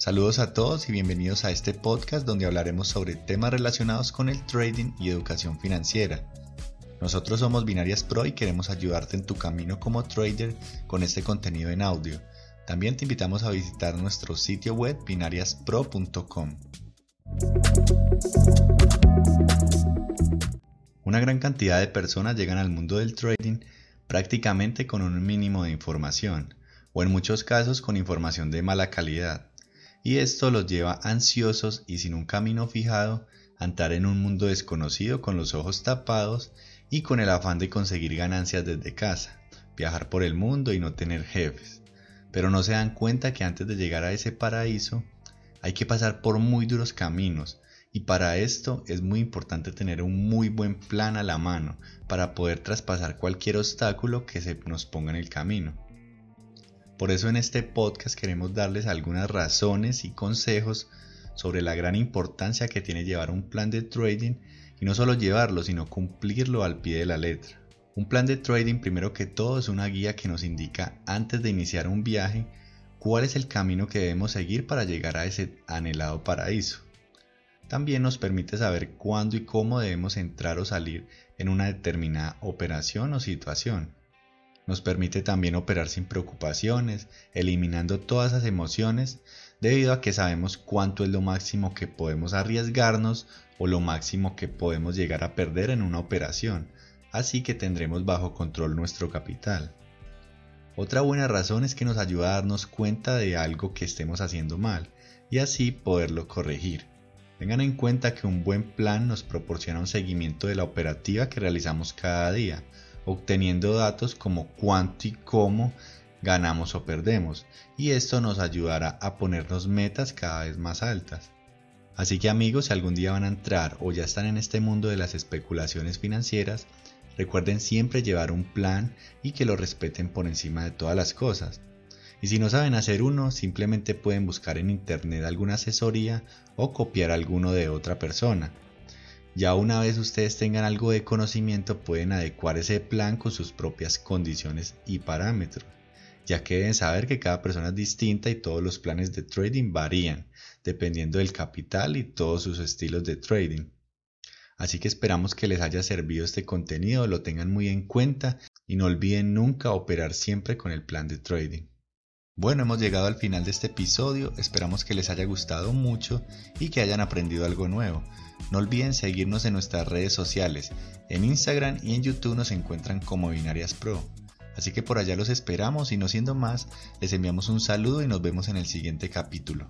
Saludos a todos y bienvenidos a este podcast donde hablaremos sobre temas relacionados con el trading y educación financiera. Nosotros somos Binarias Pro y queremos ayudarte en tu camino como trader con este contenido en audio. También te invitamos a visitar nuestro sitio web binariaspro.com. Una gran cantidad de personas llegan al mundo del trading prácticamente con un mínimo de información, o en muchos casos con información de mala calidad y esto los lleva ansiosos y sin un camino fijado a entrar en un mundo desconocido con los ojos tapados y con el afán de conseguir ganancias desde casa, viajar por el mundo y no tener jefes. Pero no se dan cuenta que antes de llegar a ese paraíso hay que pasar por muy duros caminos y para esto es muy importante tener un muy buen plan a la mano para poder traspasar cualquier obstáculo que se nos ponga en el camino. Por eso en este podcast queremos darles algunas razones y consejos sobre la gran importancia que tiene llevar un plan de trading y no solo llevarlo, sino cumplirlo al pie de la letra. Un plan de trading primero que todo es una guía que nos indica antes de iniciar un viaje cuál es el camino que debemos seguir para llegar a ese anhelado paraíso. También nos permite saber cuándo y cómo debemos entrar o salir en una determinada operación o situación. Nos permite también operar sin preocupaciones, eliminando todas esas emociones, debido a que sabemos cuánto es lo máximo que podemos arriesgarnos o lo máximo que podemos llegar a perder en una operación, así que tendremos bajo control nuestro capital. Otra buena razón es que nos ayuda a darnos cuenta de algo que estemos haciendo mal y así poderlo corregir. Tengan en cuenta que un buen plan nos proporciona un seguimiento de la operativa que realizamos cada día, obteniendo datos como cuánto y cómo ganamos o perdemos, y esto nos ayudará a ponernos metas cada vez más altas. Así que amigos, si algún día van a entrar o ya están en este mundo de las especulaciones financieras, recuerden siempre llevar un plan y que lo respeten por encima de todas las cosas. Y si no saben hacer uno, simplemente pueden buscar en internet alguna asesoría o copiar alguno de otra persona. Ya una vez ustedes tengan algo de conocimiento pueden adecuar ese plan con sus propias condiciones y parámetros, ya que deben saber que cada persona es distinta y todos los planes de trading varían, dependiendo del capital y todos sus estilos de trading. Así que esperamos que les haya servido este contenido, lo tengan muy en cuenta y no olviden nunca operar siempre con el plan de trading. Bueno, hemos llegado al final de este episodio, esperamos que les haya gustado mucho y que hayan aprendido algo nuevo. No olviden seguirnos en nuestras redes sociales. En Instagram y en YouTube nos encuentran como Binarias Pro. Así que por allá los esperamos y no siendo más, les enviamos un saludo y nos vemos en el siguiente capítulo.